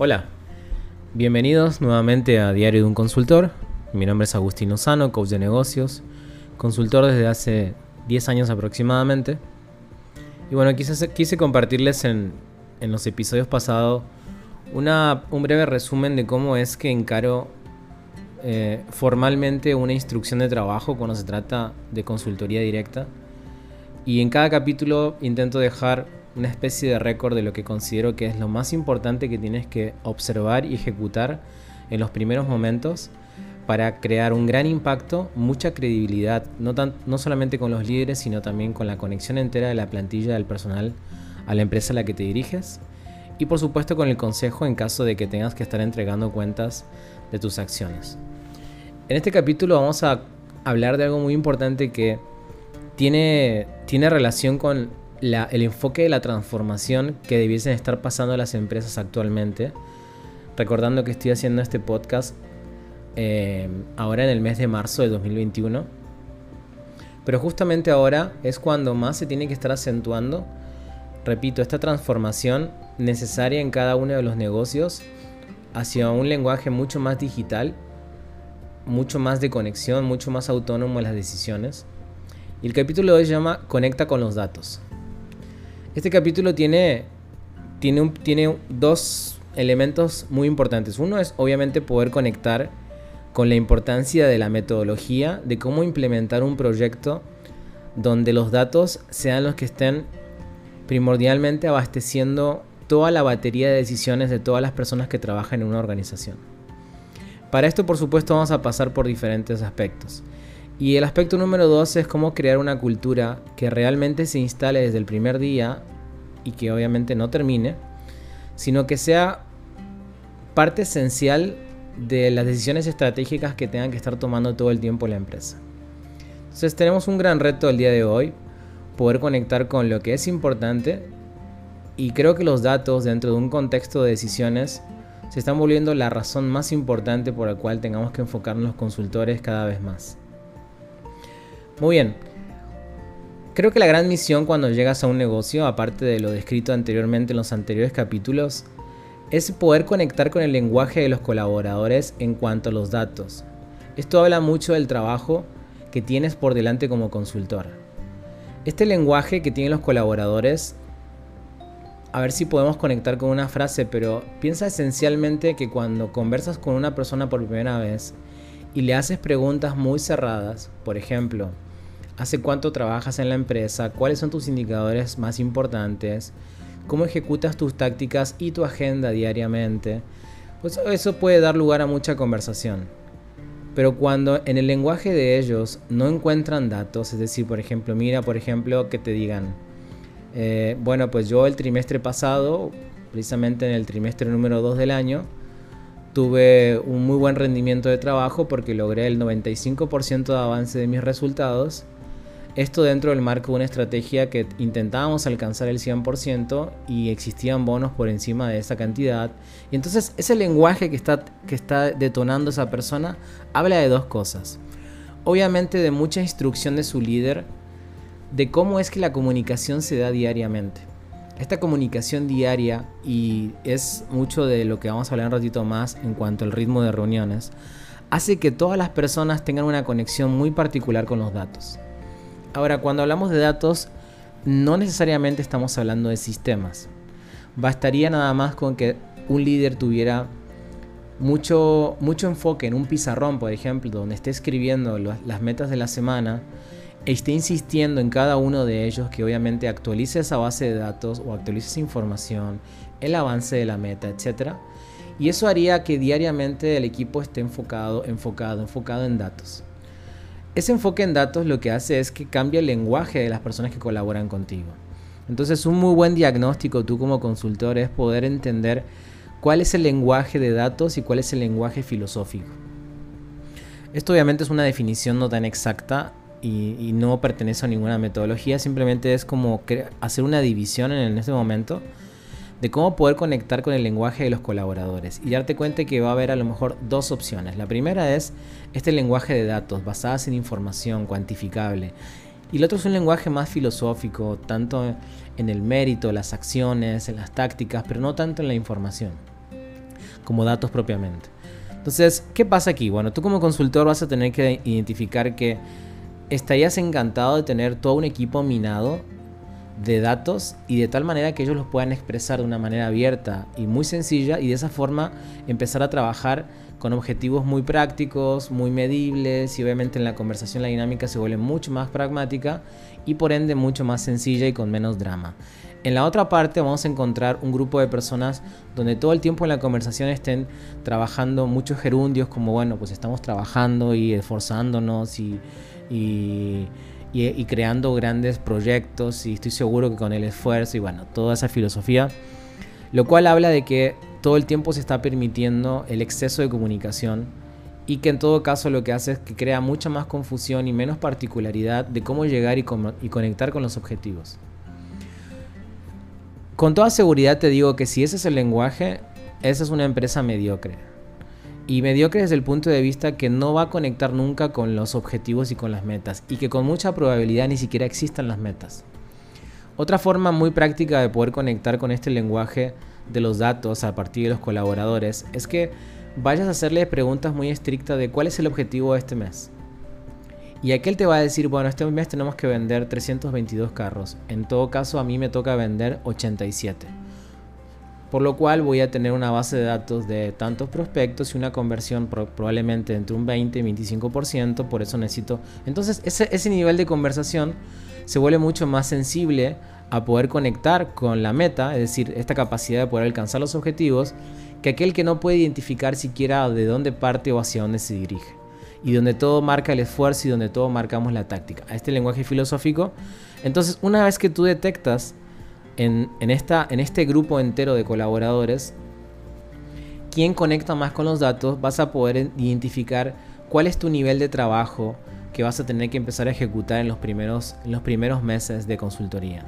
Hola, bienvenidos nuevamente a Diario de un Consultor. Mi nombre es Agustín Sano, coach de negocios, consultor desde hace 10 años aproximadamente. Y bueno, quise, compartirles en, los episodios pasados un breve resumen de cómo es que encaro eh, formalmente una instrucción de trabajo cuando se trata de consultoría directa. Y en cada capítulo intento dejar una especie de récord de lo que considero que es lo más importante que tienes que observar y ejecutar en los primeros momentos para crear un gran impacto, mucha credibilidad, no, tan, no solamente con los líderes, sino también con la conexión entera de la plantilla del personal a la empresa a la que te diriges y por supuesto con el consejo en caso de que tengas que estar entregando cuentas de tus acciones. En este capítulo vamos a hablar de algo muy importante que tiene, tiene relación con el enfoque de la transformación que debiesen estar pasando las empresas actualmente. Recordando que estoy haciendo este podcast eh, ahora en el mes de marzo de 2021. Pero justamente ahora es cuando más se tiene que estar acentuando, repito, esta transformación necesaria en cada uno de los negocios hacia un lenguaje mucho más digital, mucho más de conexión, mucho más autónomo en las decisiones. Y el capítulo de hoy se llama Conecta con los datos. Este capítulo tiene, tiene, tiene dos elementos muy importantes. Uno es obviamente poder conectar con la importancia de la metodología, de cómo implementar un proyecto donde los datos sean los que estén primordialmente abasteciendo toda la batería de decisiones de todas las personas que trabajan en una organización. Para esto, por supuesto, vamos a pasar por diferentes aspectos. Y el aspecto número dos es cómo crear una cultura que realmente se instale desde el primer día y que obviamente no termine, sino que sea parte esencial de las decisiones estratégicas que tengan que estar tomando todo el tiempo la empresa. Entonces tenemos un gran reto el día de hoy, poder conectar con lo que es importante y creo que los datos dentro de un contexto de decisiones se están volviendo la razón más importante por la cual tengamos que enfocarnos los consultores cada vez más. Muy bien. Creo que la gran misión cuando llegas a un negocio, aparte de lo descrito anteriormente en los anteriores capítulos, es poder conectar con el lenguaje de los colaboradores en cuanto a los datos. Esto habla mucho del trabajo que tienes por delante como consultor. Este lenguaje que tienen los colaboradores, a ver si podemos conectar con una frase, pero piensa esencialmente que cuando conversas con una persona por primera vez y le haces preguntas muy cerradas, por ejemplo, ¿Hace cuánto trabajas en la empresa? ¿Cuáles son tus indicadores más importantes? ¿Cómo ejecutas tus tácticas y tu agenda diariamente? Pues eso puede dar lugar a mucha conversación. Pero cuando en el lenguaje de ellos no encuentran datos, es decir, por ejemplo, mira, por ejemplo, que te digan, eh, bueno, pues yo el trimestre pasado, precisamente en el trimestre número 2 del año, tuve un muy buen rendimiento de trabajo porque logré el 95% de avance de mis resultados esto dentro del marco de una estrategia que intentábamos alcanzar el 100% y existían bonos por encima de esa cantidad. Y entonces ese lenguaje que está, que está detonando esa persona habla de dos cosas. Obviamente de mucha instrucción de su líder, de cómo es que la comunicación se da diariamente. Esta comunicación diaria, y es mucho de lo que vamos a hablar un ratito más en cuanto al ritmo de reuniones, hace que todas las personas tengan una conexión muy particular con los datos. Ahora, cuando hablamos de datos, no necesariamente estamos hablando de sistemas. Bastaría nada más con que un líder tuviera mucho, mucho enfoque en un pizarrón, por ejemplo, donde esté escribiendo las metas de la semana e esté insistiendo en cada uno de ellos que obviamente actualice esa base de datos o actualice esa información, el avance de la meta, etc. Y eso haría que diariamente el equipo esté enfocado, enfocado, enfocado en datos. Ese enfoque en datos lo que hace es que cambia el lenguaje de las personas que colaboran contigo. Entonces un muy buen diagnóstico tú como consultor es poder entender cuál es el lenguaje de datos y cuál es el lenguaje filosófico. Esto obviamente es una definición no tan exacta y, no pertenece a ninguna metodología, simplemente es como hacer una división en este momento de cómo poder conectar con el lenguaje de los colaboradores y darte cuenta que va a haber a lo mejor dos opciones. La primera es este lenguaje de datos basadas en información cuantificable y el otro es un lenguaje más filosófico, tanto en el mérito, las acciones, en las tácticas, pero no tanto en la información. como datos propiamente. Entonces, ¿qué pasa aquí? Bueno, tú como consultor vas a tener que identificar que estarías encantado de tener todo un equipo minado de datos y de tal manera que ellos los puedan expresar de una manera abierta y muy sencilla y de esa forma empezar a trabajar con objetivos muy prácticos, muy medibles y obviamente en la conversación la dinámica se vuelve mucho más pragmática y por ende mucho más sencilla y con menos drama. En la otra parte vamos a encontrar un grupo de personas donde todo el tiempo en la conversación estén trabajando muchos gerundios como bueno pues estamos trabajando y esforzándonos y, y y, creando grandes proyectos y estoy seguro que con el esfuerzo y bueno, toda esa filosofía, lo cual habla de que todo el tiempo se está permitiendo el exceso de comunicación y que en todo caso lo que hace es que crea mucha más confusión y menos particularidad de cómo llegar y, y conectar con los objetivos. Con toda seguridad te digo que si ese es el lenguaje, esa es una empresa mediocre y mediocre desde el punto de vista que no va a conectar nunca con los objetivos y con las metas y que con mucha probabilidad ni siquiera existan las metas. Otra forma muy práctica de poder conectar con este lenguaje de los datos a partir de los colaboradores es que vayas a hacerle preguntas muy estrictas de cuál es el objetivo de este mes. Y aquel te va a decir, bueno, este mes tenemos que vender 322 carros. En todo caso, a mí me toca vender 87 por lo cual voy a tener una base de datos de tantos prospectos y una conversión probablemente entre un 20 y 25%, por eso necesito... Entonces ese, ese nivel de conversación se vuelve mucho más sensible a poder conectar con la meta, es decir, esta capacidad de poder alcanzar los objetivos, que aquel que no puede identificar siquiera de dónde parte o hacia dónde se dirige. Y donde todo marca el esfuerzo y donde todo marcamos la táctica. A este lenguaje filosófico. Entonces, una vez que tú detectas en, esta, en este grupo entero de colaboradores, quién conecta más con los datos, vas a poder identificar cuál es tu nivel de trabajo que vas a tener que empezar a ejecutar en los primeros, en los primeros meses de consultoría.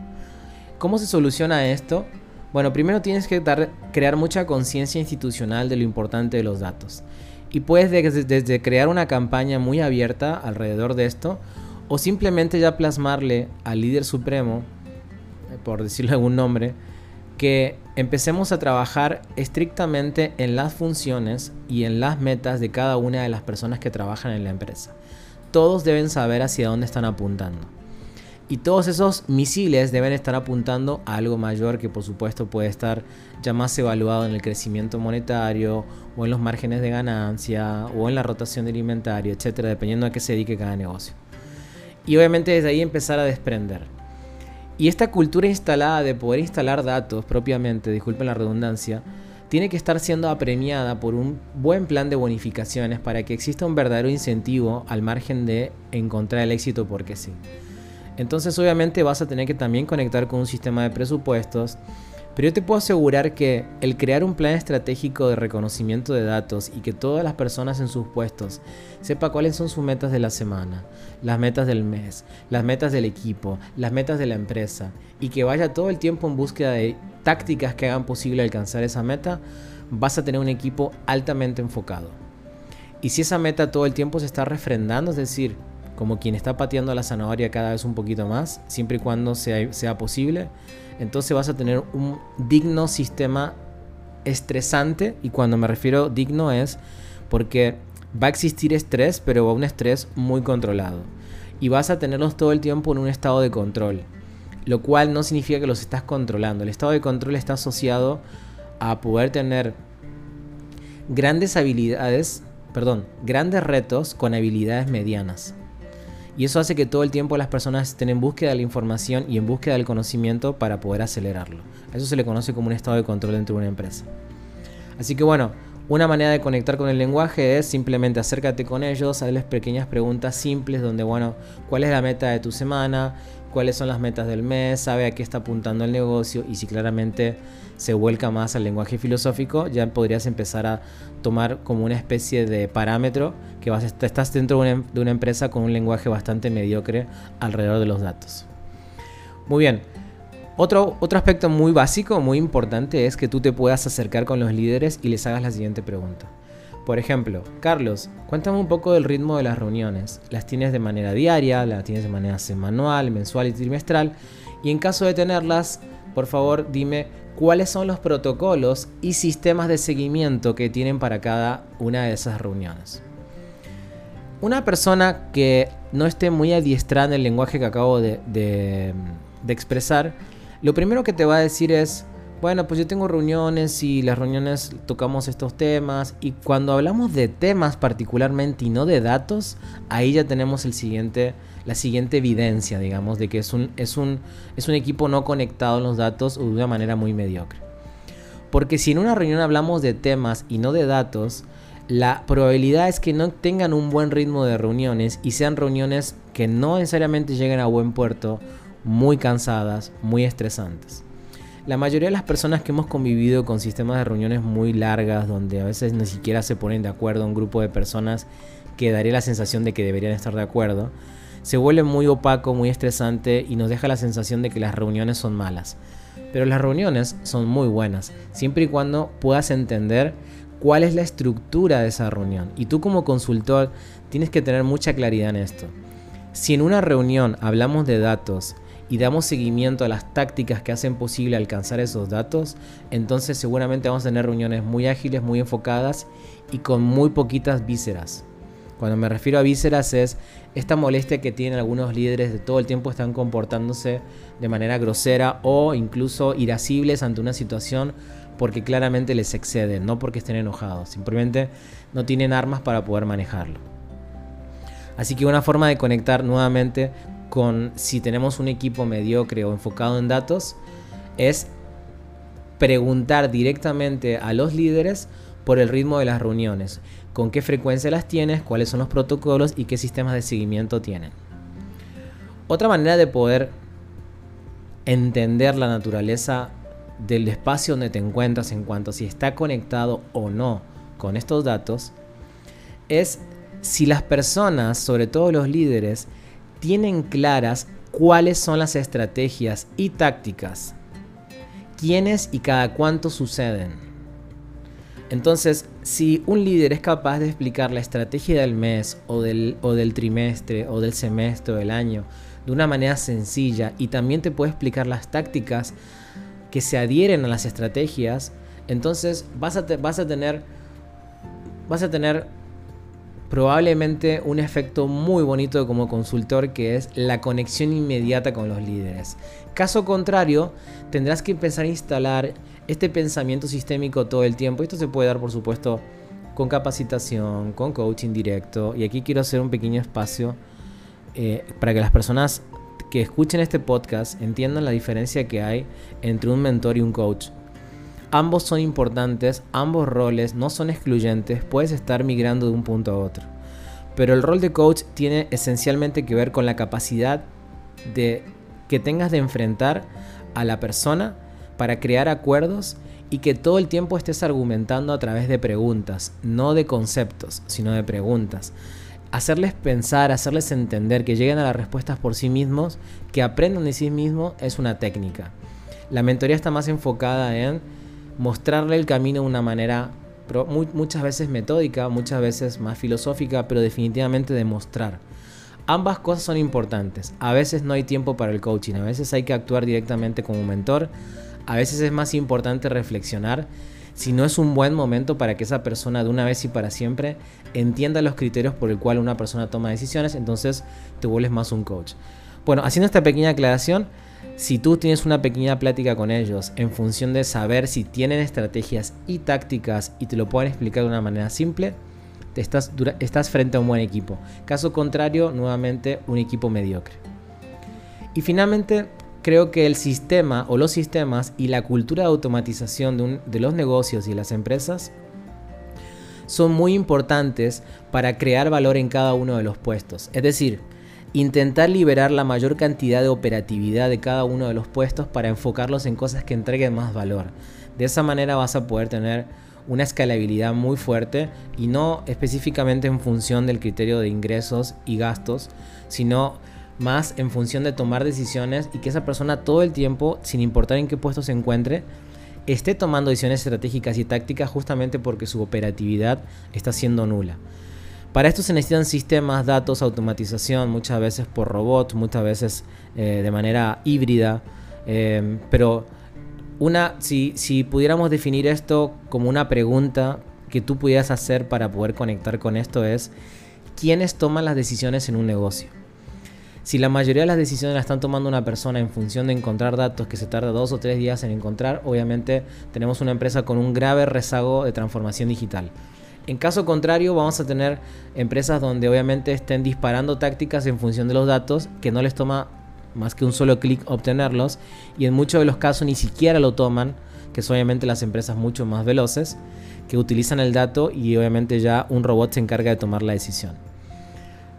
¿Cómo se soluciona esto? Bueno, primero tienes que crear mucha conciencia institucional de lo importante de los datos. Y puedes desde crear una campaña muy abierta alrededor de esto, o simplemente ya plasmarle al líder supremo por decirlo de algún nombre, que empecemos a trabajar estrictamente en las funciones y en las metas de cada una de las personas que trabajan en la empresa. Todos deben saber hacia dónde están apuntando. Y todos esos misiles deben estar apuntando a algo mayor que por supuesto puede estar ya más evaluado en el crecimiento monetario o en los márgenes de ganancia o en la rotación de inventario, etcétera, dependiendo a qué se dedique cada negocio. Y obviamente desde ahí empezar a desprender. Y esta cultura instalada de poder instalar datos propiamente, disculpen la redundancia, tiene que estar siendo apremiada por un buen plan de bonificaciones para que exista un verdadero incentivo al margen de encontrar el éxito porque sí. Entonces obviamente vas a tener que también conectar con un sistema de presupuestos pero yo te puedo asegurar que el crear un plan estratégico de reconocimiento de datos y que todas las personas en sus puestos sepa cuáles son sus metas de la semana, las metas del mes, las metas del equipo, las metas de la empresa y que vaya todo el tiempo en búsqueda de tácticas que hagan posible alcanzar esa meta, vas a tener un equipo altamente enfocado. Y si esa meta todo el tiempo se está refrendando, es decir, como quien está pateando la zanahoria cada vez un poquito más, siempre y cuando sea, sea posible, entonces vas a tener un digno sistema estresante y cuando me refiero digno es porque va a existir estrés, pero va un estrés muy controlado. Y vas a tenerlos todo el tiempo en un estado de control, lo cual no significa que los estás controlando. El estado de control está asociado a poder tener grandes habilidades, perdón, grandes retos con habilidades medianas. Y eso hace que todo el tiempo las personas estén en búsqueda de la información y en búsqueda del conocimiento para poder acelerarlo. eso se le conoce como un estado de control dentro de una empresa. Así que bueno, una manera de conectar con el lenguaje es simplemente acércate con ellos, hazles pequeñas preguntas simples donde, bueno, ¿cuál es la meta de tu semana? ¿Cuáles son las metas del mes? ¿Sabe a qué está apuntando el negocio? Y si claramente se vuelca más al lenguaje filosófico, ya podrías empezar a tomar como una especie de parámetro que vas, estás dentro de una, de una empresa con un lenguaje bastante mediocre alrededor de los datos. Muy bien, otro, otro aspecto muy básico, muy importante, es que tú te puedas acercar con los líderes y les hagas la siguiente pregunta. Por ejemplo, Carlos, cuéntame un poco del ritmo de las reuniones. ¿Las tienes de manera diaria? ¿Las tienes de manera semanal, mensual y trimestral? Y en caso de tenerlas, por favor dime cuáles son los protocolos y sistemas de seguimiento que tienen para cada una de esas reuniones. Una persona que no esté muy adiestrada en el lenguaje que acabo de, de expresar, lo primero que te va a decir es, bueno, pues yo tengo reuniones y las reuniones tocamos estos temas y cuando hablamos de temas particularmente y no de datos, ahí ya tenemos el siguiente, la siguiente evidencia, digamos, de que es un, es un, es un equipo no conectado en los datos o de una manera muy mediocre. Porque si en una reunión hablamos de temas y no de datos, la probabilidad es que no tengan un buen ritmo de reuniones y sean reuniones que no necesariamente lleguen a buen puerto, muy cansadas, muy estresantes. La mayoría de las personas que hemos convivido con sistemas de reuniones muy largas, donde a veces ni siquiera se ponen de acuerdo un grupo de personas que daría la sensación de que deberían estar de acuerdo, se vuelve muy opaco, muy estresante y nos deja la sensación de que las reuniones son malas. Pero las reuniones son muy buenas, siempre y cuando puedas entender cuál es la estructura de esa reunión. Y tú como consultor tienes que tener mucha claridad en esto. Si en una reunión hablamos de datos, y damos seguimiento a las tácticas que hacen posible alcanzar esos datos, entonces seguramente vamos a tener reuniones muy ágiles, muy enfocadas y con muy poquitas vísceras. Cuando me refiero a vísceras es esta molestia que tienen algunos líderes de todo el tiempo están comportándose de manera grosera o incluso irascibles ante una situación porque claramente les exceden, no porque estén enojados, simplemente no tienen armas para poder manejarlo. Así que una forma de conectar nuevamente con si tenemos un equipo mediocre o enfocado en datos es preguntar directamente a los líderes por el ritmo de las reuniones, con qué frecuencia las tienes, cuáles son los protocolos y qué sistemas de seguimiento tienen. Otra manera de poder entender la naturaleza del espacio donde te encuentras en cuanto a si está conectado o no con estos datos es si las personas, sobre todo los líderes, tienen claras cuáles son las estrategias y tácticas, quiénes y cada cuánto suceden. Entonces, si un líder es capaz de explicar la estrategia del mes o del, o del trimestre o del semestre o del año de una manera sencilla y también te puede explicar las tácticas que se adhieren a las estrategias, entonces vas a, vas a tener vas a tener probablemente un efecto muy bonito como consultor que es la conexión inmediata con los líderes. Caso contrario, tendrás que empezar a instalar este pensamiento sistémico todo el tiempo. Esto se puede dar, por supuesto, con capacitación, con coaching directo. Y aquí quiero hacer un pequeño espacio eh, para que las personas que escuchen este podcast entiendan la diferencia que hay entre un mentor y un coach. Ambos son importantes, ambos roles no son excluyentes, puedes estar migrando de un punto a otro. Pero el rol de coach tiene esencialmente que ver con la capacidad de que tengas de enfrentar a la persona para crear acuerdos y que todo el tiempo estés argumentando a través de preguntas, no de conceptos, sino de preguntas. Hacerles pensar, hacerles entender que lleguen a las respuestas por sí mismos, que aprendan de sí mismos, es una técnica. La mentoría está más enfocada en mostrarle el camino de una manera muchas veces metódica, muchas veces más filosófica, pero definitivamente demostrar. Ambas cosas son importantes. A veces no hay tiempo para el coaching, a veces hay que actuar directamente como mentor, a veces es más importante reflexionar si no es un buen momento para que esa persona de una vez y para siempre entienda los criterios por el cual una persona toma decisiones, entonces te vuelves más un coach. Bueno, haciendo esta pequeña aclaración, si tú tienes una pequeña plática con ellos en función de saber si tienen estrategias y tácticas y te lo pueden explicar de una manera simple, te estás, frente a un buen equipo. Caso contrario, nuevamente un equipo mediocre. Y finalmente, creo que el sistema o los sistemas y la cultura de automatización de, de los negocios y las empresas son muy importantes para crear valor en cada uno de los puestos. Es decir, intentar liberar la mayor cantidad de operatividad de cada uno de los puestos para enfocarlos en cosas que entreguen más valor. De esa manera vas a poder tener una escalabilidad muy fuerte y no específicamente en función del criterio de ingresos y gastos, sino más en función de tomar decisiones y que esa persona todo el tiempo, sin importar en qué puesto se encuentre, esté tomando decisiones estratégicas y tácticas justamente porque su operatividad está siendo nula. Para esto se necesitan sistemas, datos, automatización, muchas veces por robots, muchas veces eh, de manera híbrida, eh, pero una, si, si pudiéramos definir esto como una pregunta que tú pudieras hacer para poder conectar con esto es, ¿quiénes toman las decisiones en un negocio? Si la mayoría de las decisiones las están tomando una persona en función de encontrar datos que se tarda dos o tres días en encontrar, obviamente tenemos una empresa con un grave rezago de transformación digital. En caso contrario, vamos a tener empresas donde obviamente estén disparando tácticas en función de los datos que no les toma más que un solo clic obtenerlos y en muchos de los casos ni siquiera lo toman, que son obviamente las empresas mucho más veloces que utilizan el dato y obviamente ya un robot se encarga de tomar la decisión.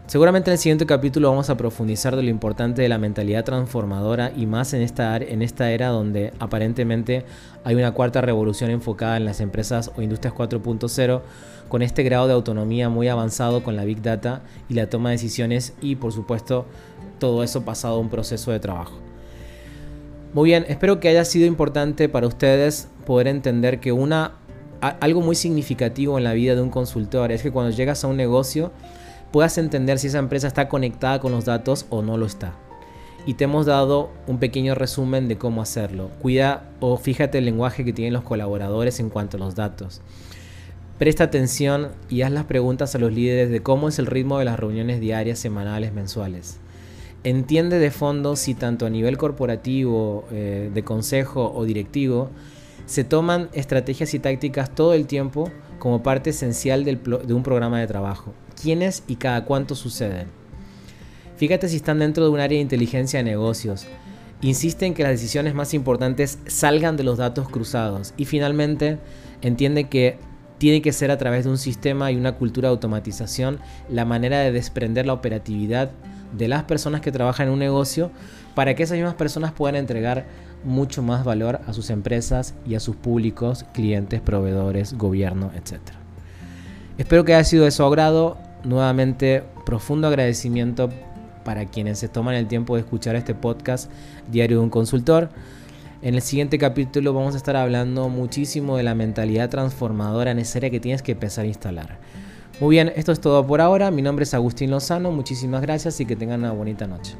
Seguramente en el siguiente capítulo vamos a profundizar de lo importante de la mentalidad transformadora y más en esta, en esta era donde aparentemente hay una cuarta revolución enfocada en las empresas o industrias 4.0 con este grado de autonomía muy avanzado con la Big Data y la toma de decisiones y por supuesto todo eso pasado a un proceso de trabajo. Muy bien, espero que haya sido importante para ustedes poder entender que una, algo muy significativo en la vida de un consultor es que cuando llegas a un negocio puedas entender si esa empresa está conectada con los datos o no lo está. Y te hemos dado un pequeño resumen de cómo hacerlo. Cuida o fíjate el lenguaje que tienen los colaboradores en cuanto a los datos. Presta atención y haz las preguntas a los líderes de cómo es el ritmo de las reuniones diarias, semanales, mensuales. Entiende de fondo si tanto a nivel corporativo, eh, de consejo o directivo, se toman estrategias y tácticas todo el tiempo como parte esencial de un programa de trabajo. ¿Quiénes y cada cuánto suceden? Fíjate si están dentro de un área de inteligencia de negocios. Insiste en que las decisiones más importantes salgan de los datos cruzados. Y finalmente, entiende que tiene que ser a través de un sistema y una cultura de automatización la manera de desprender la operatividad de las personas que trabajan en un negocio para que esas mismas personas puedan entregar mucho más valor a sus empresas y a sus públicos, clientes, proveedores, gobierno, etc. Espero que haya sido de su agrado. Nuevamente, profundo agradecimiento para quienes se toman el tiempo de escuchar este podcast Diario de un Consultor. En el siguiente capítulo vamos a estar hablando muchísimo de la mentalidad transformadora necesaria que tienes que empezar a instalar. Muy bien, esto es todo por ahora. Mi nombre es Agustín Lozano. Muchísimas gracias y que tengan una bonita noche.